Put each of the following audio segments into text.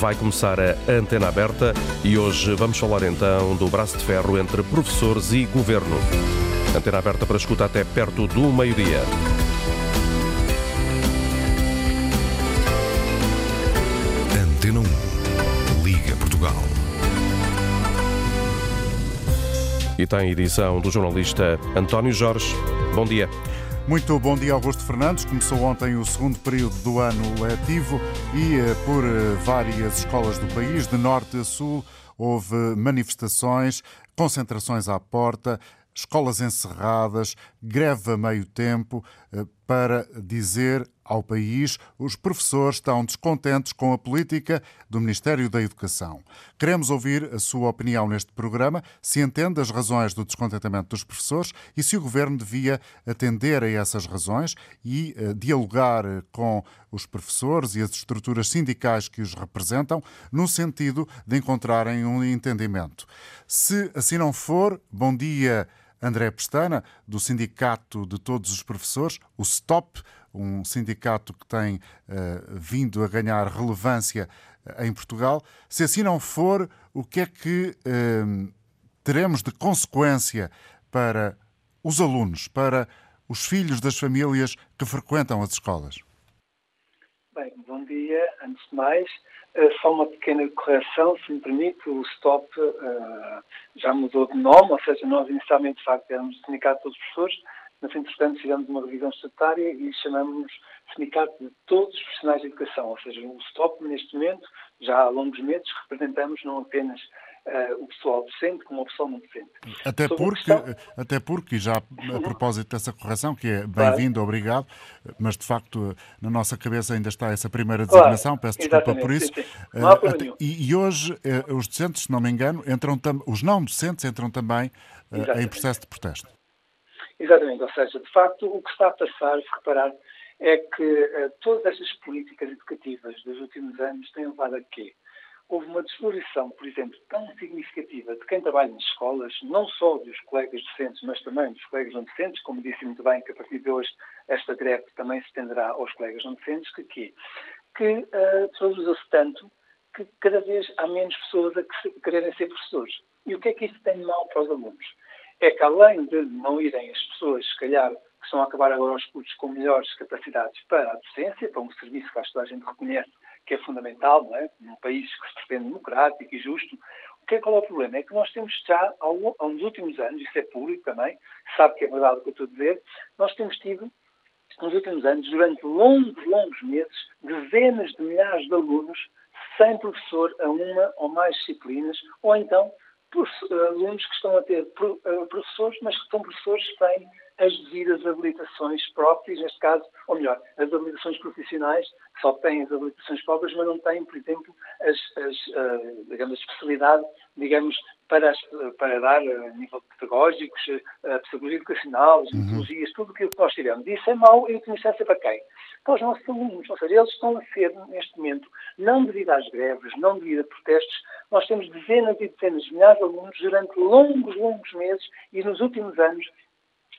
Vai começar a antena aberta e hoje vamos falar então do braço de ferro entre professores e governo. Antena aberta para escuta até perto do meio-dia. Antena 1. Liga Portugal. E tem edição do jornalista António Jorge. Bom dia. Muito bom dia, Augusto Fernandes. Começou ontem o segundo período do ano letivo e, eh, por eh, várias escolas do país, de norte a sul, houve manifestações, concentrações à porta, escolas encerradas, greve a meio tempo, eh, para dizer ao país os professores estão descontentes com a política do Ministério da Educação. Queremos ouvir a sua opinião neste programa, se entende as razões do descontentamento dos professores e se o Governo devia atender a essas razões e uh, dialogar com os professores e as estruturas sindicais que os representam, no sentido de encontrarem um entendimento. Se assim não for, bom dia André Pestana, do Sindicato de Todos os Professores, o STOP, um sindicato que tem uh, vindo a ganhar relevância uh, em Portugal. Se assim não for, o que é que uh, teremos de consequência para os alunos, para os filhos das famílias que frequentam as escolas? Bem, bom dia. Antes de mais, eh, só uma pequena correção, se me permite, o STOP uh, já mudou de nome, ou seja, nós inicialmente de facto éramos Sindicato dos Professores, mas entretanto fizemos uma revisão estatutária e chamamos-nos Sindicato de Todos os Profissionais de Educação, ou seja, o STOP neste momento, já há longos meses, representamos não apenas uh, o pessoal docente como o pessoal não docente. Até porque, questão... até porque, já a propósito dessa correção, que é bem-vindo, claro. obrigado, mas de facto na nossa cabeça ainda está essa primeira designação, claro, peço desculpa por isso. Sim, sim. Não há uh, até, e, e, hoje uh, os docentes, se não me engano, entram os não docentes entram também em processo de protesto. Exatamente, ou seja, de facto o que está a passar, se reparar, é que todas estas políticas educativas dos últimos anos têm levado a quê? houve uma desvalorização, por exemplo, tão significativa de quem trabalha nas escolas, não só dos colegas docentes, mas também dos colegas não docentes, como disse muito bem que a partir de hoje esta greve também se estenderá aos colegas não docentes, que quê? Que uh, desvalorizou-se tanto que cada vez há menos pessoas a que quererem ser professores. E o que é que isso tem de mal para os alunos? É que além de não irem as pessoas, se calhar, que estão a acabar agora os cursos com melhores capacidades para a docência, para um serviço que acho que a gente reconhece que é fundamental, não é? Num país que se pretende democrático e justo. O que é, qual é o problema? É que nós temos já, nos últimos anos, isso é público também, sabe que é verdade o que eu estou a dizer, nós temos tido, nos últimos anos, durante longos, longos meses, dezenas de milhares de alunos sem professor a uma ou mais disciplinas, ou então alunos que estão a ter eh, professores, mas que são professores sem as devidas habilitações próprias, neste caso, ou melhor, as habilitações profissionais, só têm as habilitações próprias, mas não têm, por exemplo, as, as uh, digamos, a especialidade, digamos, para, para dar a nível pedagógicos, a psicologia educacional, as metodologias, uhum. tudo aquilo que nós tivemos. Isso é mau em última instância para quem? Para os nossos alunos. Ou seja, eles estão a ser, neste momento, não devido às greves, não devido a protestos, nós temos dezenas e dezenas de milhares de alunos durante longos, longos meses e nos últimos anos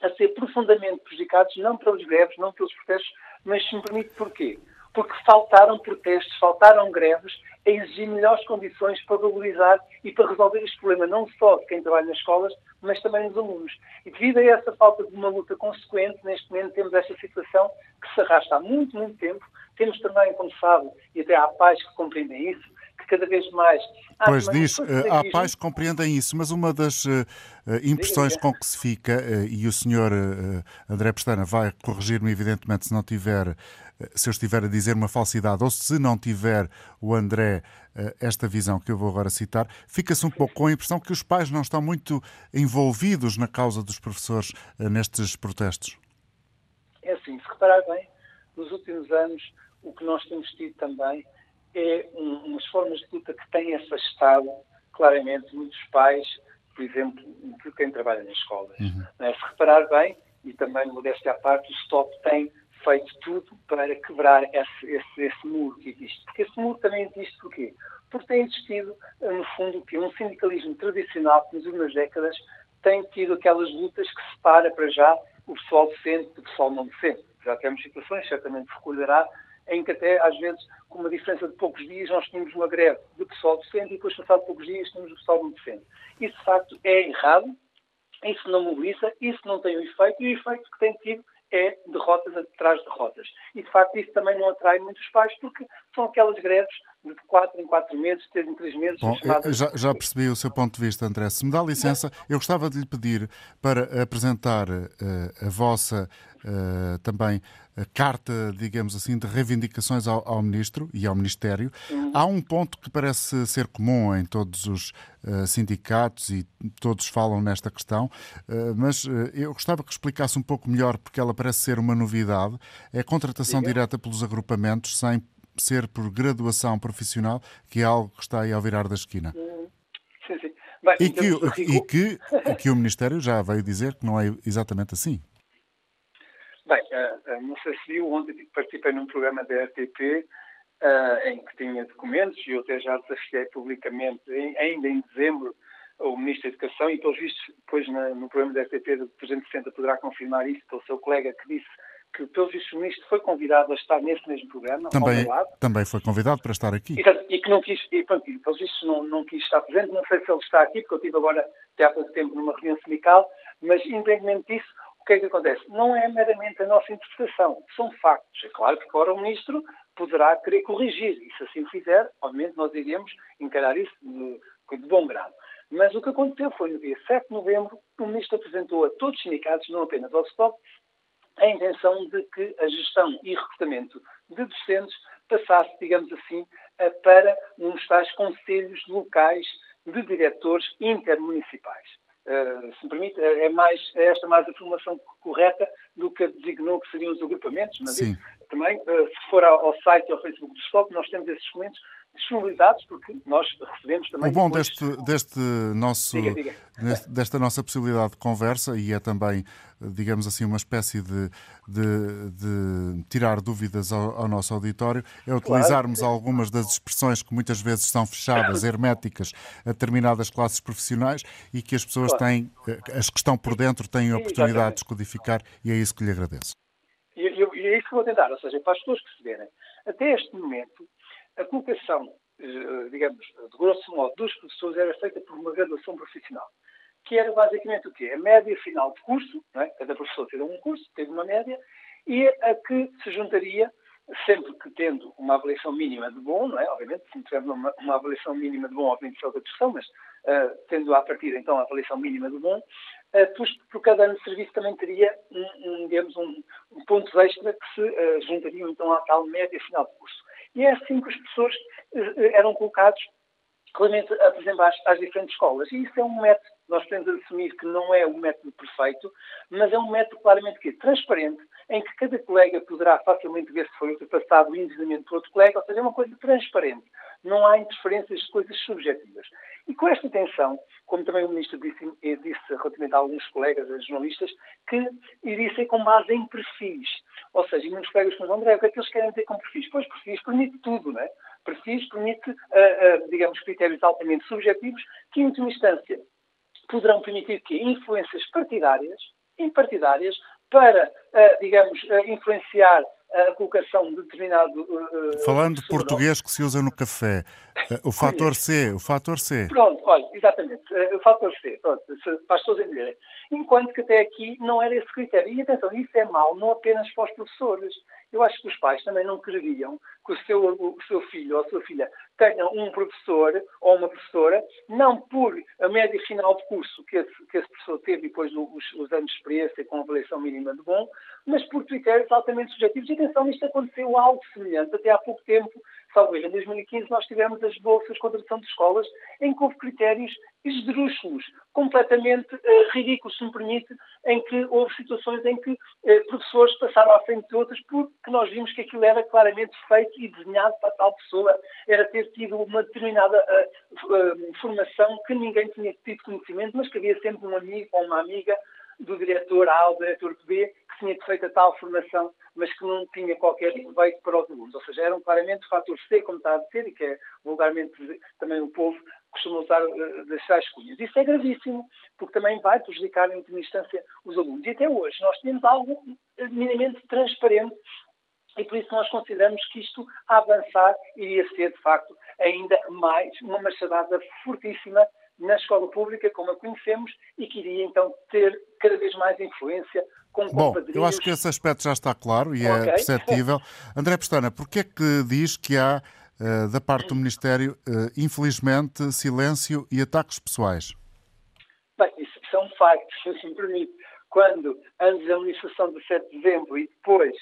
a ser profundamente prejudicados, não pelas greves, não pelos protestos, mas se me permite porquê? Porque faltaram protestos, faltaram greves a exigir melhores condições para valorizar e para resolver este problema, não só de quem trabalha nas escolas, mas também dos alunos. E devido a essa falta de uma luta consequente, neste momento temos esta situação que se arrasta há muito, muito tempo. Temos também, como sabe, e até há pais que compreendem isso, cada vez mais. Pois diz, eh, há pais que compreendem isso, mas uma das uh, impressões com que se fica, uh, e o senhor uh, André Pestana vai corrigir-me, evidentemente, se não tiver, se eu estiver a dizer uma falsidade, ou se não tiver o André esta visão que eu vou agora citar, fica-se um pouco com a impressão que os pais não estão muito envolvidos na causa dos professores nestes protestos. É assim, se reparar bem, nos últimos anos, o que nós temos tido também é um, umas formas de luta que têm afastado claramente muitos pais, por exemplo, de quem trabalha nas escolas. Uhum. É? Se reparar bem, e também modéstia à parte, o STOP tem feito tudo para quebrar esse, esse, esse, muro que existe. Porque esse muro também existe porquê? Porque tem existido, no fundo, que um sindicalismo tradicional que nas últimas décadas tem tido aquelas lutas que separa para já o pessoal docente do pessoal não docente. Já temos situações, certamente recordará, em que até, às vezes, com uma diferença de poucos dias, nós tínhamos uma greve de pessoal docente e depois, passado poucos dias, tínhamos o pessoal não docente. Isso, de facto, é errado, isso não mobiliza, isso não tem o efeito, e o efeito que tem tido é derrotas atrás de derrotas. E, de facto, isso também não atrai muitos pais, porque são aquelas greves de 4 em 4 meses, 3 em 3 meses. Bom, já, já, percebi o seu ponto de vista, André. Se me dá licença, eu gostava de lhe pedir para apresentar uh, a vossa uh, também carta, digamos assim, de reivindicações ao, ao Ministro e ao Ministério. Uhum. Há um ponto que parece ser comum em todos os uh, sindicatos e todos falam nesta questão, uh, mas uh, eu gostava que explicasse um pouco melhor, porque ela parece ser uma novidade, é a contratação Diga. direta pelos agrupamentos sem ser por graduação profissional, que é algo que está aí ao virar da esquina. Uhum. Sim, sim. Bem, e, que, e que, que o Ministério já veio dizer que não é exatamente assim. Bem, uh, não sei se viu, ontem participei num programa da RTP uh, em que tinha documentos e eu até já desafiei publicamente, em, ainda em dezembro, o Ministro da Educação e, pelos vistos, depois na, no programa da RTP do 360 poderá confirmar isso pelo seu colega que disse que, pelos vistos, o Ministro foi convidado a estar nesse mesmo programa, também, Também foi convidado para estar aqui. E, e que não quis, e, pronto, e, pelos vistos, não, não quis estar presente. Não sei se ele está aqui, porque eu estive agora, até há pouco tempo, numa reunião sindical, mas, independentemente disso, o que é que acontece? Não é meramente a nossa interpretação, são factos. É claro que agora o Ministro poderá querer corrigir, e se assim o fizer, obviamente nós iremos encarar isso de, de bom grado. Mas o que aconteceu foi no dia 7 de novembro, o Ministro apresentou a todos os sindicatos, não apenas ao STOP, a intenção de que a gestão e recrutamento de docentes passasse, digamos assim, para uns tais conselhos locais de diretores intermunicipais. Uh, se me permite, é, mais, é esta mais a formação correta do que designou que seriam os agrupamentos, mas também, uh, se for ao, ao site e ao Facebook do Stop, nós temos esses documentos disponibilizados, porque nós recebemos também. O bom depois... deste, deste nosso, diga, diga. desta nossa possibilidade de conversa, e é também, digamos assim, uma espécie de, de, de tirar dúvidas ao, ao, nosso auditório, é utilizarmos claro. algumas das expressões que muitas vezes são fechadas, herméticas, a determinadas classes profissionais e que as pessoas claro. têm, eh, as que estão por dentro, têm a oportunidade de descodificar, e é isso que lhe agradeço. E, e é isso que vou tentar, ou seja, para as pessoas perceberem. Até este momento, a colocação, eh, digamos, de grosso modo, dos professores era feita por uma graduação profissional, que era basicamente o quê? A média final de curso, é? cada professor teve um curso, teve uma média, e a que se juntaria, sempre que tendo uma avaliação mínima de bom, não é? Obviamente, se não tiver uma, uma avaliação mínima de bom, obviamente isso é outra discussão, mas uh, tendo a partir então a avaliação mínima de bom, uh, por, por, cada ano de serviço também teria um, um digamos, um, um extra que se uh, juntariam então à tal média final de curso. E é assim que os professores eh, eram colocados claramente, exemplo, às, diferentes escolas. E isso é um método, nós podemos assumir que não é o método perfeito, mas é um método claramente que transparente, em que cada colega poderá facilmente ver se foi ultrapassado indevidamente por outro colega, ou seja, é uma coisa transparente. Não há interferências de coisas subjetivas. E com esta intenção, como também o Ministro disse, disse relativamente a alguns colegas, a jornalistas, que iria ser com base em perfis. Ou seja, muitos colegas me André, o que é que eles querem dizer com perfis? Pois perfis permite tudo, não é? Perfis permite, uh, uh, digamos, critérios altamente subjetivos que, em última instância, poderão permitir que influências partidárias, impartidárias, para, uh, digamos, influenciar a colocação de determinado. Uh, Falando português que se usa no café, o fator C, o fator C. Pronto, olha, exatamente, o fator C, pronto, para as pessoas entenderem. Enquanto que até aqui não era esse critério. E atenção, isso é mau não apenas para os professores. Eu acho que os pais também não queriam que o seu, o seu filho ou a sua filha tenha um professor ou uma professora, não por a média final de curso que esse, que esse professor teve depois os, os anos de experiência com avaliação mínima de bom, mas por critérios altamente subjetivos. E atenção, isto aconteceu algo semelhante até há pouco tempo. Salvo em 2015 nós tivemos as bolsas de contratação de escolas em que houve critérios esdrúxulos, completamente uh, ridículos, se me permite, em que houve situações em que uh, professores passaram à frente de outras porque nós vimos que aquilo era claramente feito e desenhado para tal pessoa, era ter tido uma determinada uh, formação que ninguém tinha tido conhecimento, mas que havia sempre um amigo ou uma amiga do diretor A ao diretor B que tinha feito a tal formação, mas que não tinha qualquer proveito para os alunos. Ou seja, eram claramente o fator C, como está a dizer, e que é vulgarmente também o povo costuma usar uh, das tais cunhas. Isso é gravíssimo, porque também vai prejudicar, em última instância, os alunos. E até hoje nós temos algo minimamente transparente e por isso nós consideramos que isto, a avançar, iria ser, de facto, ainda mais uma machadada fortíssima na escola pública, como a conhecemos, e que iria então ter cada vez mais influência com Bom, eu acho que esse aspecto já está claro e é okay. é perceptível. André Pestana, porquê é que diz que há, uh, da parte do Ministério, uh, infelizmente, silêncio e ataques pessoais? Bem, isso são factos, se me permite. Quando, antes da administração do 7 de dezembro e depois,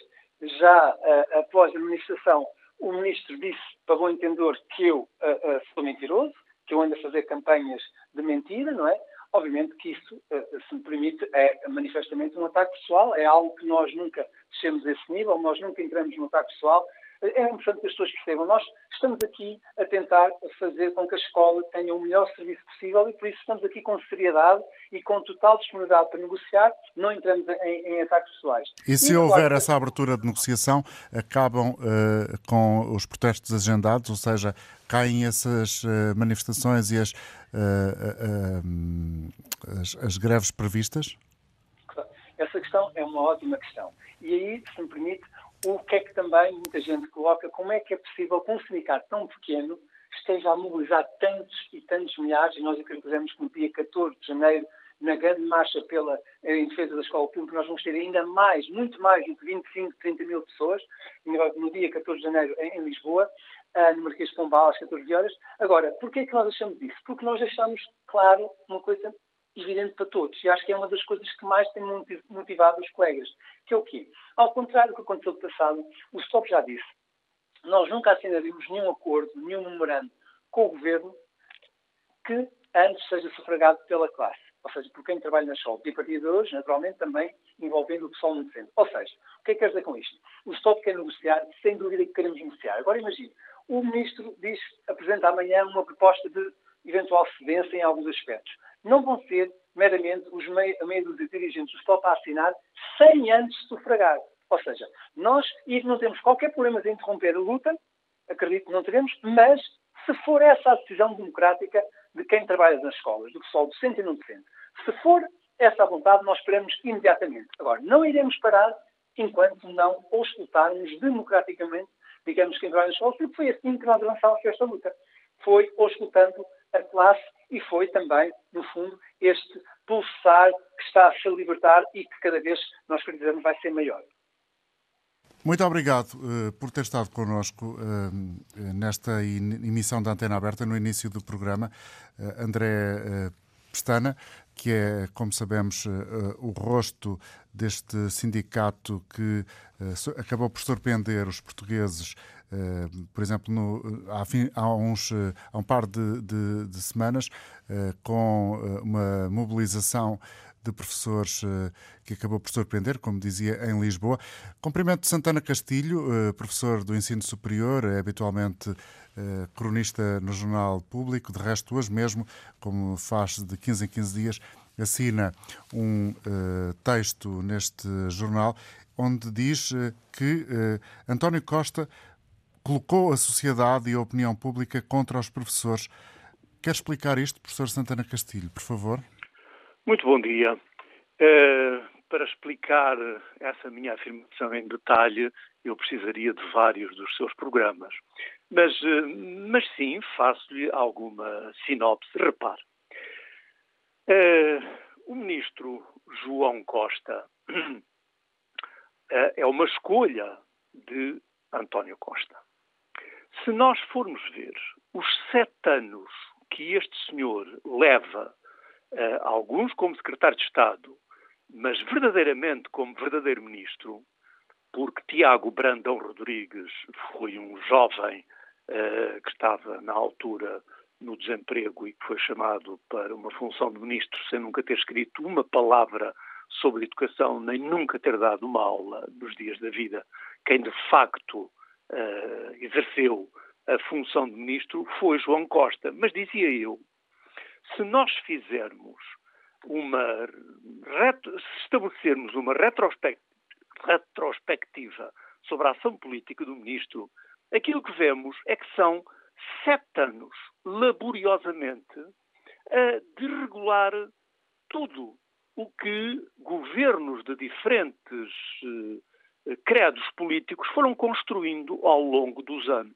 já uh, após a administração, o ministro disse, para bom entendedor, que eu sou mentiroso, que eu ando a fazer campanhas de mentira, não é? Obviamente que isso, eh, se me permite, é manifestamente um ataque pessoal, é algo que nós nunca descemos a esse nível, nós nunca entramos no ataque pessoal. É importante que as pessoas percebam. Nós estamos aqui a tentar fazer com que a escola tenha o melhor serviço possível e por isso estamos aqui com seriedade e com total disponibilidade para negociar, não entramos em, em ataques pessoais. E se e, houver claro, essa abertura de negociação, acabam uh, com os protestos agendados, ou seja, caem essas uh, manifestações e as, uh, as, as greves previstas? Essa questão é uma ótima questão. E aí, se me permite, o que é que também muita gente coloca, como é que é possível que um sindicato tão pequeno esteja a mobilizar tantos e tantos milhares, e nós acreditamos que no dia 14 de janeiro, na grande marcha pela, em defesa da escola pública, nós vamos ter ainda mais, muito mais do que 25, 30 mil pessoas, no dia 14 de janeiro em, em Lisboa, uh, no Marquês de Pombal, às 14 horas. Agora, porquê é que nós achamos isso? Porque nós achamos, claro, uma coisa evidente para todos. E acho que é uma das coisas que mais tem motivado os colegas. Que é o quê? Ao contrário do que aconteceu no passado, o STOP já disse, nós nunca assinaríamos nenhum acordo, nenhum memorando com o Governo que antes seja sufragado pela classe. Ou seja, por quem trabalha na escola. E a partir de hoje, naturalmente, também envolvendo o pessoal no centro. Ou seja, o que é que quer dizer com isto? O STOP quer negociar, sem dúvida que queremos negociar. Agora imagine, o Ministro diz, apresenta amanhã uma proposta de eventual cedência em alguns aspectos não vão ser meramente os meia, meia de dirigentes do STOP a assinar sem antes sufragar. Ou seja, nós e não temos qualquer problema de interromper a luta, acredito que não teremos, mas se for essa a decisão democrática de quem trabalha nas escolas, do pessoal docente e não docente, se for essa a vontade, nós esperamos imediatamente. Agora, não iremos parar enquanto não auscultarmos democraticamente, digamos, quem trabalha nas escolas, porque foi assim que nós avançámos esta luta. Foi auscultando a classe e foi também, no fundo, este pulsar que está a se libertar e que cada vez nós acreditamos vai ser maior. Muito obrigado uh, por ter estado connosco uh, nesta emissão da Antena Aberta no início do programa. Uh, André Pestana, que é, como sabemos, o rosto deste sindicato que acabou por surpreender os portugueses Uh, por exemplo, no, há, há, uns, uh, há um par de, de, de semanas, uh, com uma mobilização de professores que acabou por surpreender, como dizia, em Lisboa. Cumprimento Santana Castilho, professor do ensino superior, é habitualmente cronista no Jornal Público, de resto, hoje mesmo, como faz de 15 em 15 dias, assina um texto neste jornal onde diz que António Costa colocou a sociedade e a opinião pública contra os professores. Quer explicar isto, professor Santana Castilho, por favor? Muito bom dia. Uh, para explicar essa minha afirmação em detalhe, eu precisaria de vários dos seus programas. Mas, uh, mas sim, faço-lhe alguma sinopse. Repare. Uh, o ministro João Costa é uma escolha de António Costa. Se nós formos ver os sete anos que este senhor leva, alguns como secretário de Estado, mas verdadeiramente como verdadeiro ministro, porque Tiago Brandão Rodrigues foi um jovem que estava na altura no desemprego e que foi chamado para uma função de ministro sem nunca ter escrito uma palavra sobre educação, nem nunca ter dado uma aula nos dias da vida. Quem de facto uh, exerceu a função de ministro foi João Costa. Mas dizia eu, se nós fizermos uma se estabelecermos uma retrospectiva sobre a ação política do ministro, aquilo que vemos é que são sete anos laboriosamente a desregular tudo o que governos de diferentes credos políticos foram construindo ao longo dos anos.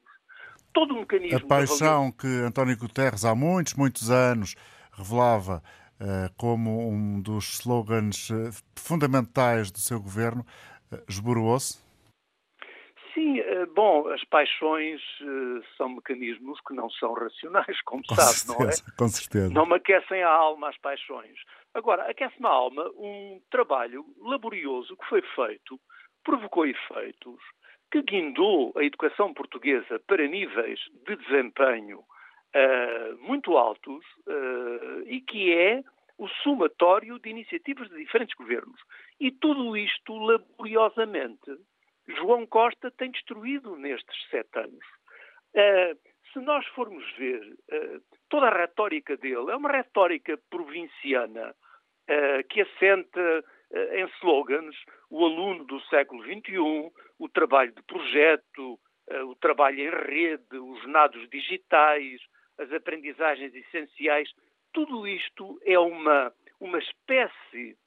Todo o mecanismo. A paixão que António Guterres há muitos, muitos anos revelava uh, como um dos slogans uh, fundamentais do seu governo esboroou-se? Sim, bom, as paixões são mecanismos que não são racionais, como com sabe, certeza, não é? Com certeza. Não me aquecem a alma as paixões. Agora, aquece-me a alma um trabalho laborioso que foi feito provocou efeitos que guindou a educação portuguesa para níveis de desempenho uh, muito altos uh, e que é o somatório de iniciativas de diferentes governos. E tudo isto, laboriosamente, João Costa tem destruído nestes sete anos. Uh, se nós formos ver toda a retórica dele, é uma retórica provinciana que assenta em slogans o aluno do século XXI, o trabalho de projeto, o trabalho em rede, os nados digitais, as aprendizagens essenciais. Tudo isto é uma, uma espécie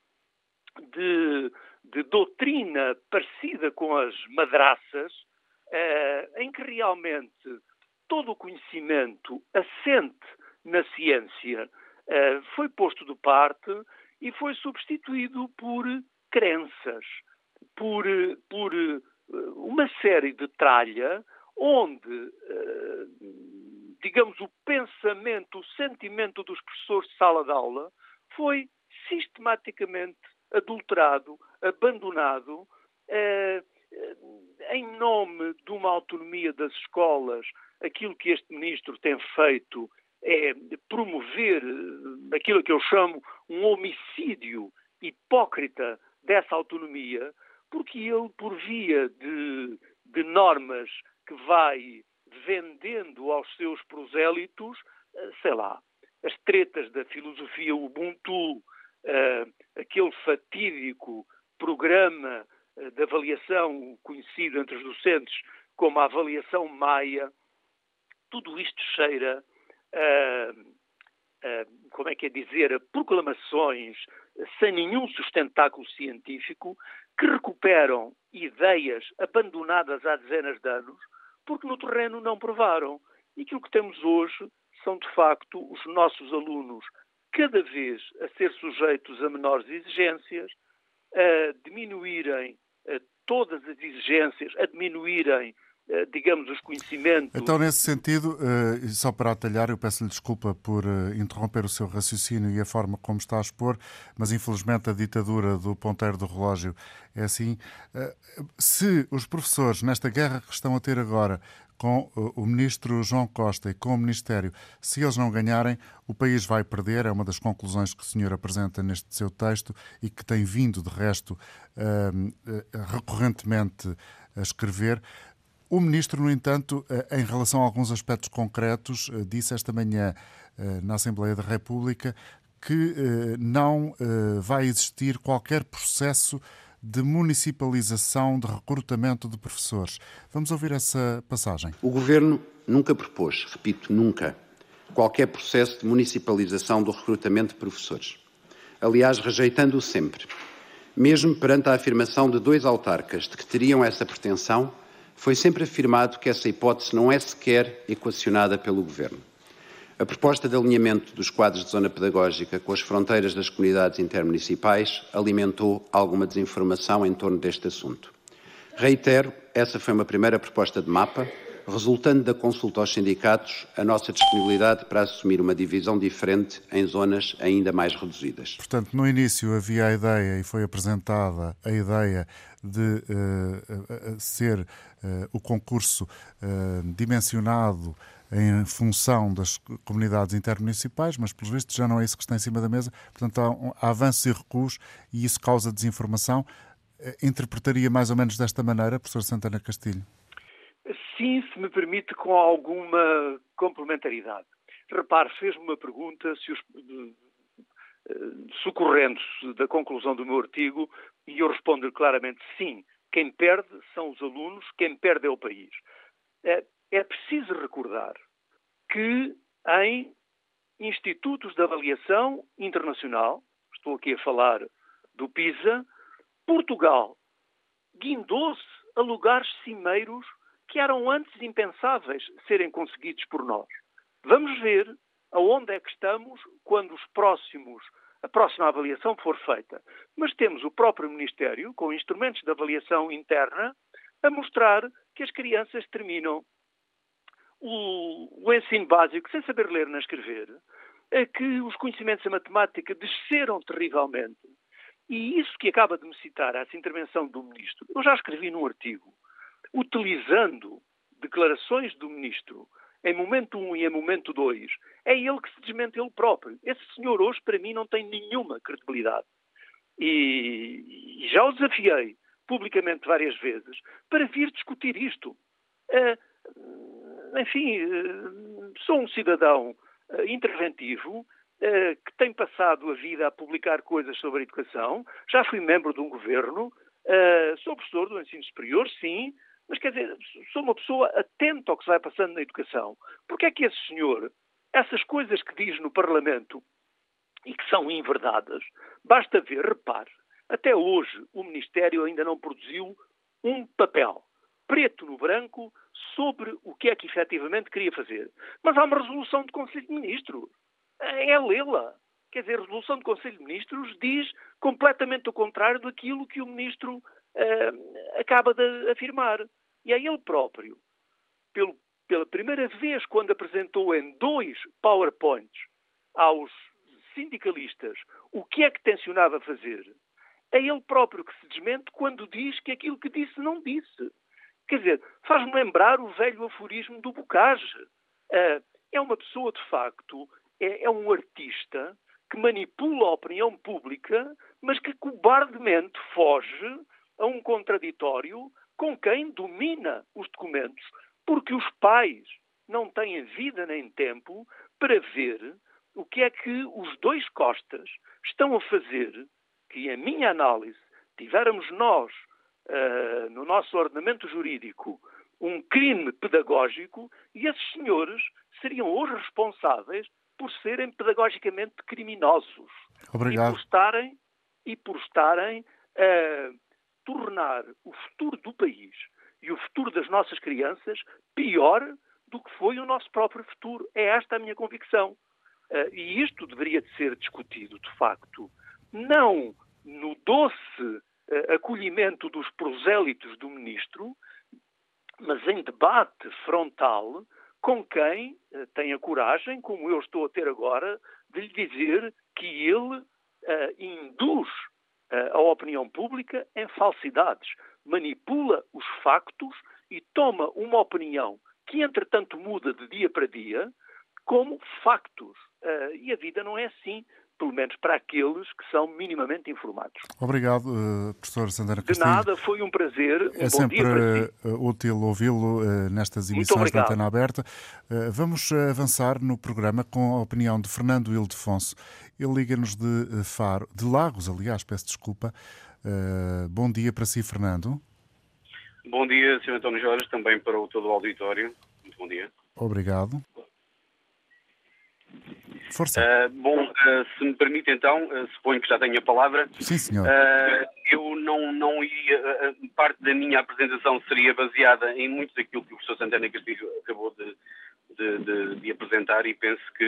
de, de doutrina parecida com as madraças, eh, em que realmente todo o conhecimento assente na ciência foi posto de parte e foi substituído por crenças, por, por eh, uma série de tralha onde, eh, digamos, o pensamento, o sentimento dos professores de sala de aula foi sistematicamente adulterado, abandonado, eh, em nome de uma autonomia das escolas, aquilo que este ministro tem feito é promover eh, aquilo que eu chamo um homicídio hipócrita dessa autonomia, porque ele, por via de, de normas que vai vendendo aos seus prosélitos, eh, sei lá, as tretas da filosofia Ubuntu, aquele fatídico programa de avaliação conhecido entre os docentes como a avaliação Maia, tudo isto cheira uh, uh, como é que é dizer, proclamações sem nenhum sustentáculo científico que recuperam ideias abandonadas há dezenas de anos porque no terreno não provaram. E aquilo que temos hoje são, de facto, os nossos alunos cada vez a ser sujeitos a menores exigências, a diminuírem todas as exigências, a diminuírem digamos, os conhecimentos. Então, nesse sentido, eh, só para atalhar, eu peço-lhe desculpa por eh, interromper o seu raciocínio e a forma como está a expor, mas infelizmente a ditadura do ponteiro do relógio é assim. Se os professores, nesta guerra que estão a ter agora, com o ministro João Costa e com o Ministério, se eles não ganharem, o país vai perder. É uma das conclusões que o senhor apresenta neste seu texto e que tem vindo, de resto, recorrentemente a escrever. O ministro, no entanto, eh, em relação a alguns aspectos concretos, eh, disse esta manhã eh, na Assembleia da República que não vai existir qualquer processo de municipalização de recrutamento de professores. Vamos ouvir essa passagem. O governo nunca propôs, repito, nunca, qualquer processo de municipalização do recrutamento de professores. Aliás, rejeitando-o sempre. Mesmo perante a afirmação de dois autarcas de que teriam essa pretensão, foi sempre afirmado que essa hipótese não é sequer equacionada pelo Governo. A proposta de alinhamento dos quadros de zona pedagógica com as fronteiras das comunidades intermunicipais alimentou alguma desinformação em torno deste assunto. Reitero, essa foi uma primeira proposta de mapa, resultando da consulta aos sindicatos, a nossa disponibilidade para assumir uma divisão diferente em zonas ainda mais reduzidas. Portanto, no início havia a ideia e foi apresentada a ideia de uh, ser uh, o concurso uh, dimensionado em função das comunidades intermunicipais, mas pelos vistos já não é isso que está em cima da mesa. Portanto, há, um, há avanços e recuos e isso causa desinformação. Interpretaria mais ou menos desta maneira, professor Santana Castilho? Sim, se me permite, com alguma complementaridade. Repare, fez-me uma pergunta se os, socorrendo-se da conclusão do meu artigo, e eu respondo claramente sim. Quem perde são os alunos, quem perde é o país. É, é preciso recordar que em institutos de avaliação internacional, estou aqui a falar do PISA, Portugal guindou-se a lugares cimeiros que eram antes impensáveis serem conseguidos por nós. Vamos ver aonde é que estamos quando os próximos, a próxima avaliação for feita. Mas temos o próprio Ministério, com instrumentos de avaliação interna, a mostrar que as crianças terminam o, o ensino básico sem saber ler nem escrever, é que os conhecimentos em matemática desceram terrivelmente. E isso que acaba de me citar, essa intervenção do Ministro, eu já escrevi num artigo, utilizando declarações do Ministro em momento 1 um e em momento 2, é ele que se desmente ele próprio. Esse senhor hoje, para mim, não tem nenhuma credibilidade. E, e já o desafiei publicamente várias vezes para vir discutir isto. Uh, enfim, uh, sou um cidadão uh, interventivo que tem passado a vida a publicar coisas sobre a educação. Já fui membro de um governo, sou professor do ensino superior, sim, mas quer dizer, sou uma pessoa atenta ao que se vai passando na educação. Porque é que esse senhor, essas coisas que diz no Parlamento e que são inverdades, basta ver, repare, até hoje o Ministério ainda não produziu um papel preto no branco sobre o que é que efetivamente queria fazer. Mas há uma resolução do Conselho de Ministros. É lê-la. Quer dizer, a resolução do Conselho de Ministros diz completamente o contrário daquilo que o Ministro uh, acaba de afirmar. E é ele próprio, pelo, pela primeira vez, quando apresentou em dois PowerPoints aos sindicalistas o que é que tencionava fazer, é ele próprio que se desmente quando diz que aquilo que disse não disse. Quer dizer, faz-me lembrar o velho aforismo do Bocage. Uh, é uma pessoa, de facto, é, é um artista que manipula a opinião pública, mas que cobardemente foge a um contraditório com quem domina os documentos, porque os pais não têm vida nem tempo para ver o que é que os dois Costas estão a fazer, que, em minha análise, tivermos nós, uh, no nosso ordenamento jurídico, um crime pedagógico e esses senhores seriam os responsáveis por serem pedagogicamente criminosos. Obrigado. E por estarem, e por estarem uh, tornar o futuro do país e o futuro das nossas crianças pior do que foi o nosso próprio futuro. É esta a minha convicção. Uh, e isto deveria de ser discutido, de facto, não no doce uh, acolhimento dos prosélitos do ministro, mas em debate frontal com quem uh, tem a coragem, como eu estou a ter agora, de lhe dizer que ele induz a opinião pública em falsidades, manipula os factos e toma uma opinião que, entretanto, muda de dia para dia como factos. Uh, e a vida não é assim, pelo menos para aqueles que são minimamente informados. Obrigado, uh, professor Santana Castilho. De nada, foi um prazer. Um é sempre si. útil ouvi-lo uh, nestas emissões da Antena Aberta. vamos avançar no programa com a opinião de Fernando Ildefonso. Ele liga-nos de Faro, de Lagos, aliás, peço desculpa. bom dia para si, Fernando. Bom dia, Sr. António Jorge, também para o todo o auditório. Muito bom dia. Obrigado. Força. Uh, bom, uh, se me permite então, uh, suponho que já tenho a palavra. Sim, senhor. eu não, não iria, parte da minha apresentação seria baseada em muito daquilo que o professor Santana Castilho acabou de, de, de, de apresentar e penso que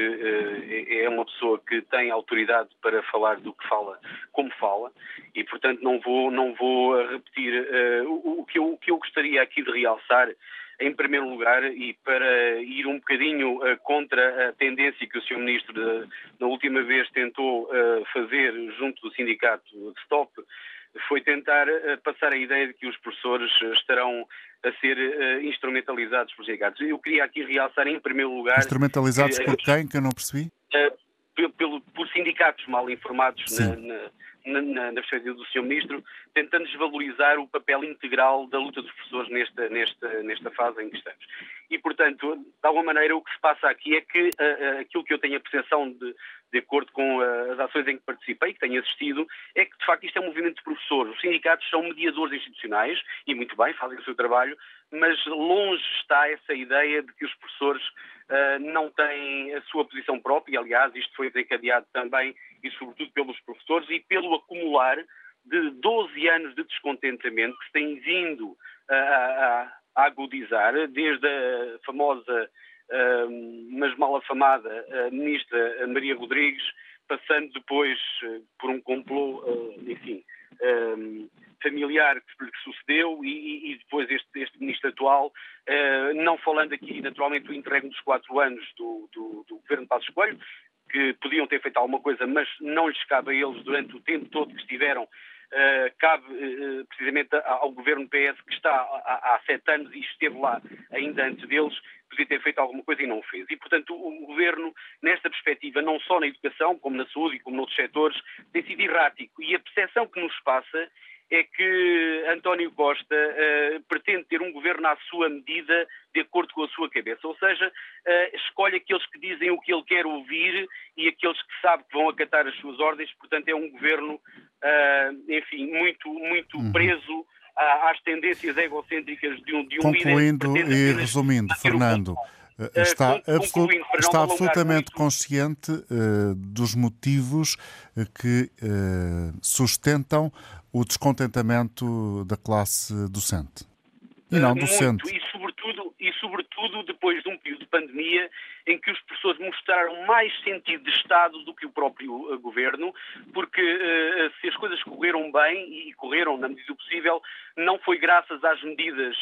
é, é uma pessoa que tem autoridade para falar do que fala, como fala, e portanto não vou, não vou repetir o, o, que eu, o que eu gostaria aqui de realçar em primeiro lugar, e para ir um bocadinho uh, contra a tendência que o Sr. Ministro de, na última vez tentou uh, fazer junto do sindicato Stop, foi tentar uh, passar a ideia de que os professores estarão a ser instrumentalizados por sindicatos. Eu queria aqui realçar em primeiro lugar... Instrumentalizados por quem, que eu não percebi? Pelo, por sindicatos mal informados na, na na, na, perspectiva do Sr. Ministro, tentando desvalorizar o papel integral da luta dos professores nesta, nesta, nesta fase em que estamos. E, portanto, de alguma maneira, o que se passa aqui é que uh, aquilo que eu tenho a percepção de, de acordo com uh, as ações em que participei, que tenho assistido, é que, de facto, isto é um movimento de professores. Os sindicatos são mediadores institucionais, e muito bem, fazem o seu trabalho, mas longe está essa ideia de que os professores uh, não têm a sua posição própria, aliás, isto foi desencadeado também e sobretudo pelos professores e pelo acumular de 12 anos de descontentamento que se tem vindo a, a, a agudizar, desde a famosa, mas mal afamada, uh, ministra Maria Rodrigues, passando depois uh, por um complô, enfim, familiar que lhe sucedeu e, e, depois este, este ministro atual, não falando aqui naturalmente do interregno dos quatro anos do, do, do governo de Passos Coelho, que podiam ter feito alguma coisa, mas não lhes cabe a eles durante o tempo todo que estiveram Uh, cabe uh, precisamente ao governo PS que está há, há, sete anos e esteve lá ainda antes deles, podia ter feito alguma coisa e não fez. E, portanto, o, governo, nesta perspectiva, não só na educação, como na saúde e como noutros setores, tem sido errático. E a percepção que nos passa é que António Costa uh, pretende ter um governo à sua medida, de acordo com a sua cabeça. Ou seja, uh, escolhe aqueles que dizem o que ele quer ouvir e aqueles que sabe que vão acatar as suas ordens. Portanto, é um governo, uh, enfim, muito, muito uhum. preso às tendências egocêntricas de um, de um Concluindo e resumindo, Fernando. Está, absolut, está absolutamente consciente uh, dos motivos que uh, sustentam o descontentamento da classe docente. E não docente. Muito, sobretudo depois de um período de pandemia em que os professores mostraram mais sentido de Estado do que o próprio uh, governo, porque uh, se as coisas correram bem, e correram na medida do possível, não foi graças às medidas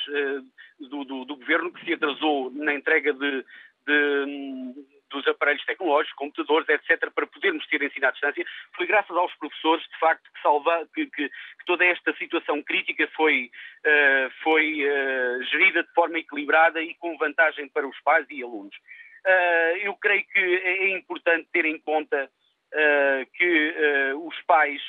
do, do, do, governo que se atrasou na entrega de, de dos aparelhos tecnológicos, computadores, etc., para podermos ter ensino à distância, foi graças aos professores, de facto, que, salva, que, que, que toda esta situação crítica foi, uh, foi uh, gerida de forma equilibrada e com vantagem para os pais e alunos. Uh, eu creio que é, é importante ter em conta que os pais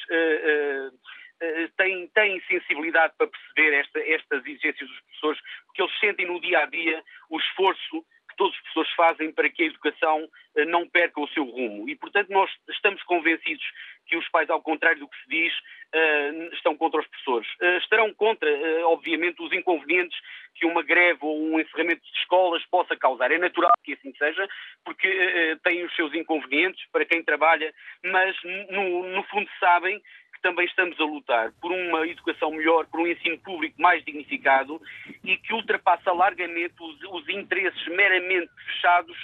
têm, sensibilidade para perceber esta, estas exigências dos professores, porque eles sentem no dia a dia o esforço todos os professores fazem para que a educação eh, não perca o seu rumo. E, portanto, nós estamos convencidos que os pais, ao contrário do que se diz, eh, estão contra os professores. Eh, estarão contra, obviamente, os inconvenientes que uma greve ou um encerramento de escolas possa causar. É natural que assim seja, porque têm os seus inconvenientes para quem trabalha, mas, no, no fundo, sabem que também estamos a lutar por uma educação melhor, por um ensino público mais dignificado e que ultrapassa largamente os, os interesses meramente fechados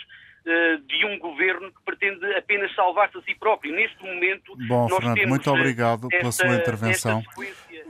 uh, de um governo que pretende apenas salvar-se a si próprio. Neste momento, Bom, nós Fernando, temos muito obrigado esta, pela sua intervenção.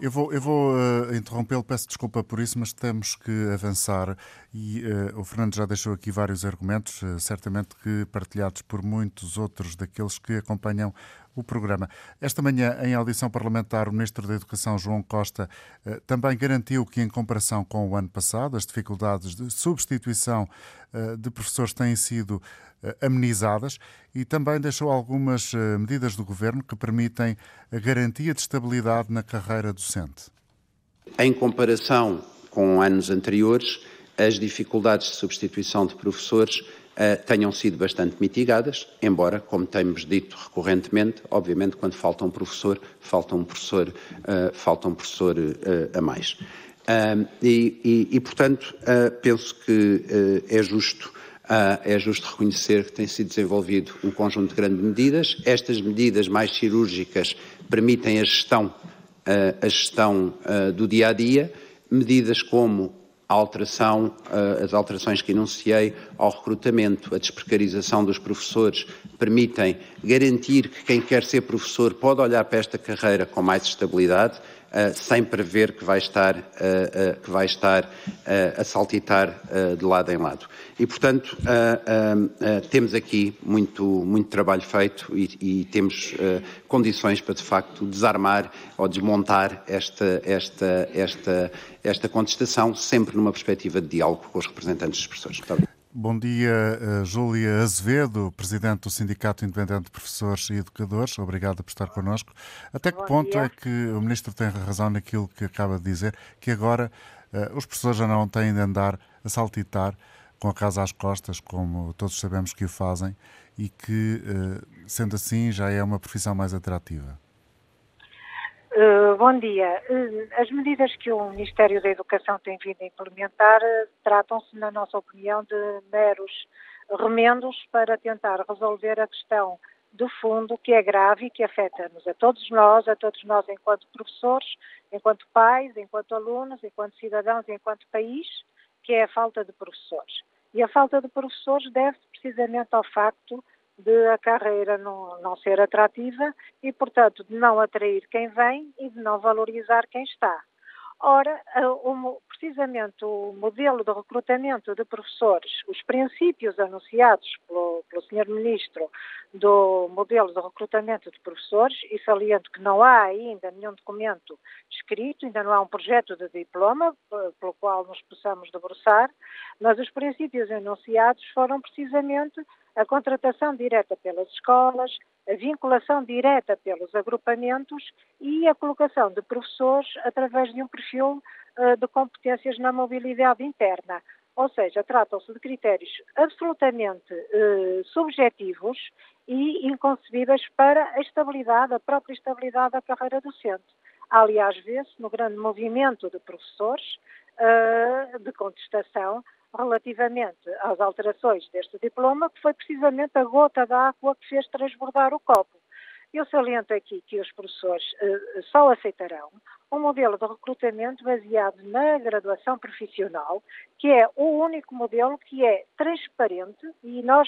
Eu vou, eu vou uh, interrompê-lo, peço desculpa por isso, mas temos que avançar e uh, o Fernando já deixou aqui vários argumentos, uh, certamente que partilhados por muitos outros daqueles que acompanham o programa. Esta manhã, em audição parlamentar, o Ministro da Educação, João Costa, eh, também garantiu que, em comparação com o ano passado, as dificuldades de substituição eh, de professores têm sido eh, amenizadas e também deixou algumas medidas do Governo que permitem a garantia de estabilidade na carreira docente. Em comparação com anos anteriores, as dificuldades de substituição de professores tenham sido bastante mitigadas, embora, como temos dito recorrentemente, obviamente quando falta um professor, falta um professor, uh, falta um professor uh, a mais. E, e, e, portanto, penso que é justo é justo reconhecer que tem sido desenvolvido um conjunto de grandes medidas. Estas medidas mais cirúrgicas permitem a gestão, a gestão do dia a dia, medidas como alteração, eh, as alterações que enunciei ao recrutamento, a desprecarização dos professores, permitem garantir que quem quer ser professor pode olhar para esta carreira com mais estabilidade, sem prever que vai estar, eh, que vai estar a saltitar de lado em lado. E, portanto, temos aqui muito, muito trabalho feito e, e temos condições para, de facto, desarmar ou desmontar esta, esta, esta, esta contestação, sempre numa perspectiva de diálogo com os representantes dos professores. Bom dia, uh, Júlia Azevedo, Presidente do Sindicato Independente de Professores e Educadores. Obrigada por estar connosco. Até que Bom ponto dia. é que o Ministro tem razão naquilo que acaba de dizer, que agora uh, os professores já não têm de andar a saltitar com a casa às costas, como todos sabemos que o fazem, e que, uh, sendo assim, já é uma profissão mais atrativa? Uh, bom dia. Uh, as medidas que o Ministério da Educação tem vindo a implementar uh, tratam-se, na nossa opinião, de meros remendos para tentar resolver a questão de fundo que é grave e que afeta-nos a todos nós, a todos nós enquanto professores, enquanto pais, enquanto alunos, enquanto cidadãos, enquanto país, que é a falta de professores. E a falta de professores deve-se precisamente ao facto de a carreira não, não ser atrativa e, portanto, de não atrair quem vem e de não valorizar quem está. Ora, precisamente o modelo de recrutamento de professores, os princípios anunciados pelo, pelo Sr. Ministro do modelo de recrutamento de professores, e saliento que não há ainda nenhum documento escrito, ainda não há um projeto de diploma pelo qual nos possamos debruçar, mas os princípios anunciados foram precisamente a contratação direta pelas escolas, a vinculação direta pelos agrupamentos e a colocação de professores através de um perfil uh, de competências na mobilidade interna. Ou seja, tratam-se de critérios absolutamente uh, subjetivos e inconcebíveis para a estabilidade, a própria estabilidade da carreira docente. Aliás, vê-se no grande movimento de professores uh, de contestação relativamente às alterações deste diploma, que foi precisamente a gota d'água que fez transbordar o copo. Eu saliento aqui que os professores uh, só aceitarão um modelo de recrutamento baseado na graduação profissional, que é o único modelo que é transparente e nós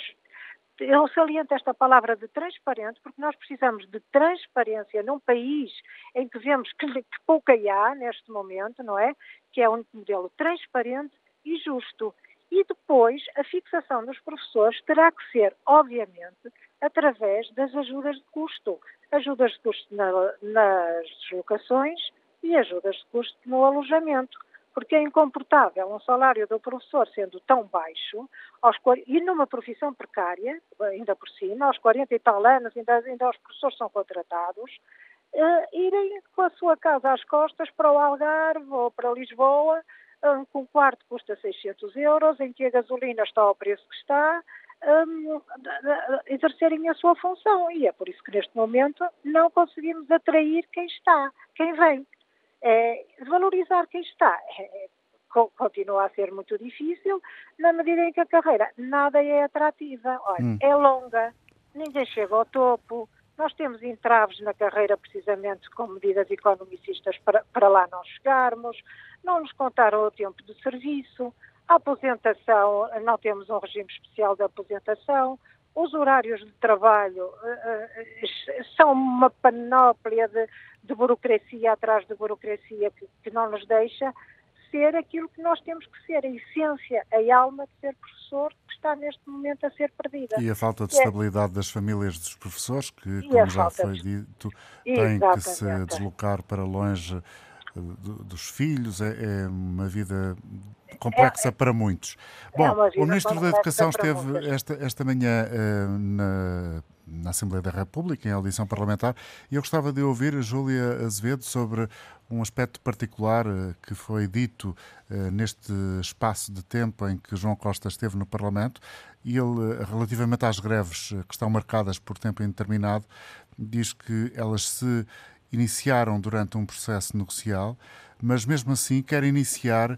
eu saliento esta palavra de transparente porque nós precisamos de transparência num país em que vemos que, que pouca há neste momento, não é? Que é um modelo transparente e justo. E depois, a fixação dos professores terá que ser, obviamente, através das ajudas de custo. Ajudas de custo na, nas deslocações e ajudas de custo no alojamento. Porque é incomportável um salário do professor sendo tão baixo, aos, e numa profissão precária, ainda por cima, aos 40 e tal anos, ainda, ainda os professores são contratados, uh, irem com a sua casa às costas para o Algarve ou para Lisboa, com um quarto custa 600 euros, em que a gasolina está ao preço que está, um, exercerem a sua função. E é por isso que neste momento não conseguimos atrair quem está, quem vem. É, valorizar quem está é, é continua a ser muito difícil, na medida em que a carreira nada é atrativa. Olha, hum. é longa, ninguém chega ao topo, nós temos entraves na carreira precisamente com medidas economicistas para, para lá não chegarmos, não nos contaram o tempo de serviço, a aposentação, não temos um regime especial de aposentação, os horários de trabalho uh, são uma panóplia de, de, burocracia atrás de burocracia que, que não nos deixa ser aquilo que nós temos que ser, a essência, a alma de ser professor, que está neste momento a ser perdida. E a falta de é. estabilidade das famílias dos professores, que, e como já foi de... dito, têm que se deslocar para longe eh, dos filhos, é, é uma vida complexa é, para muitos. É Bom, o Ministro da Educação esteve esta, esta manhã uh, na na Assembleia da República, em audição parlamentar, e eu gostava de ouvir a Júlia Azevedo sobre um aspecto particular eh, que foi dito eh, neste espaço de tempo em que João Costa esteve no Parlamento, e ele, eh, relativamente às greves que estão marcadas por tempo indeterminado, diz que elas se iniciaram durante um processo negocial, mas mesmo assim quer iniciar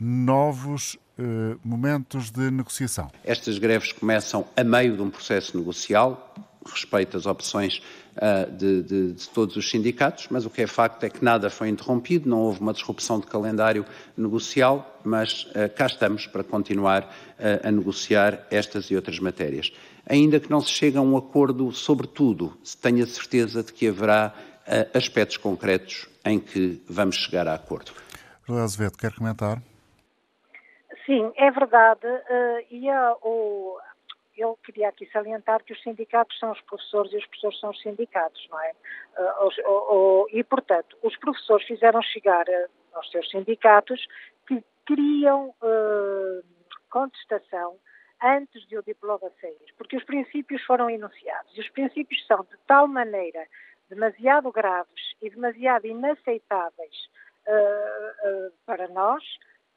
novos uh, momentos de negociação? Estas greves começam a meio de um processo negocial, respeito às opções uh, de, de, de, todos os sindicatos, mas o que é facto é que nada foi interrompido, não houve uma disrupção de calendário negocial, mas uh, cá estamos para continuar uh, a negociar estas e outras matérias. Ainda que não se chegue a um acordo sobre tudo, tenha certeza de que haverá aspectos concretos em que vamos chegar a acordo. José Azevedo, quer comentar? Sim, é verdade. Uh, e o, eu queria aqui salientar que os sindicatos são os professores e os professores são os sindicatos, não é? Uh, o, o, e, portanto, os professores fizeram chegar uh, aos seus sindicatos que queriam contestação antes de o diploma sair, porque os princípios foram enunciados. E os princípios são de tal maneira demasiado graves e demasiado inaceitáveis para nós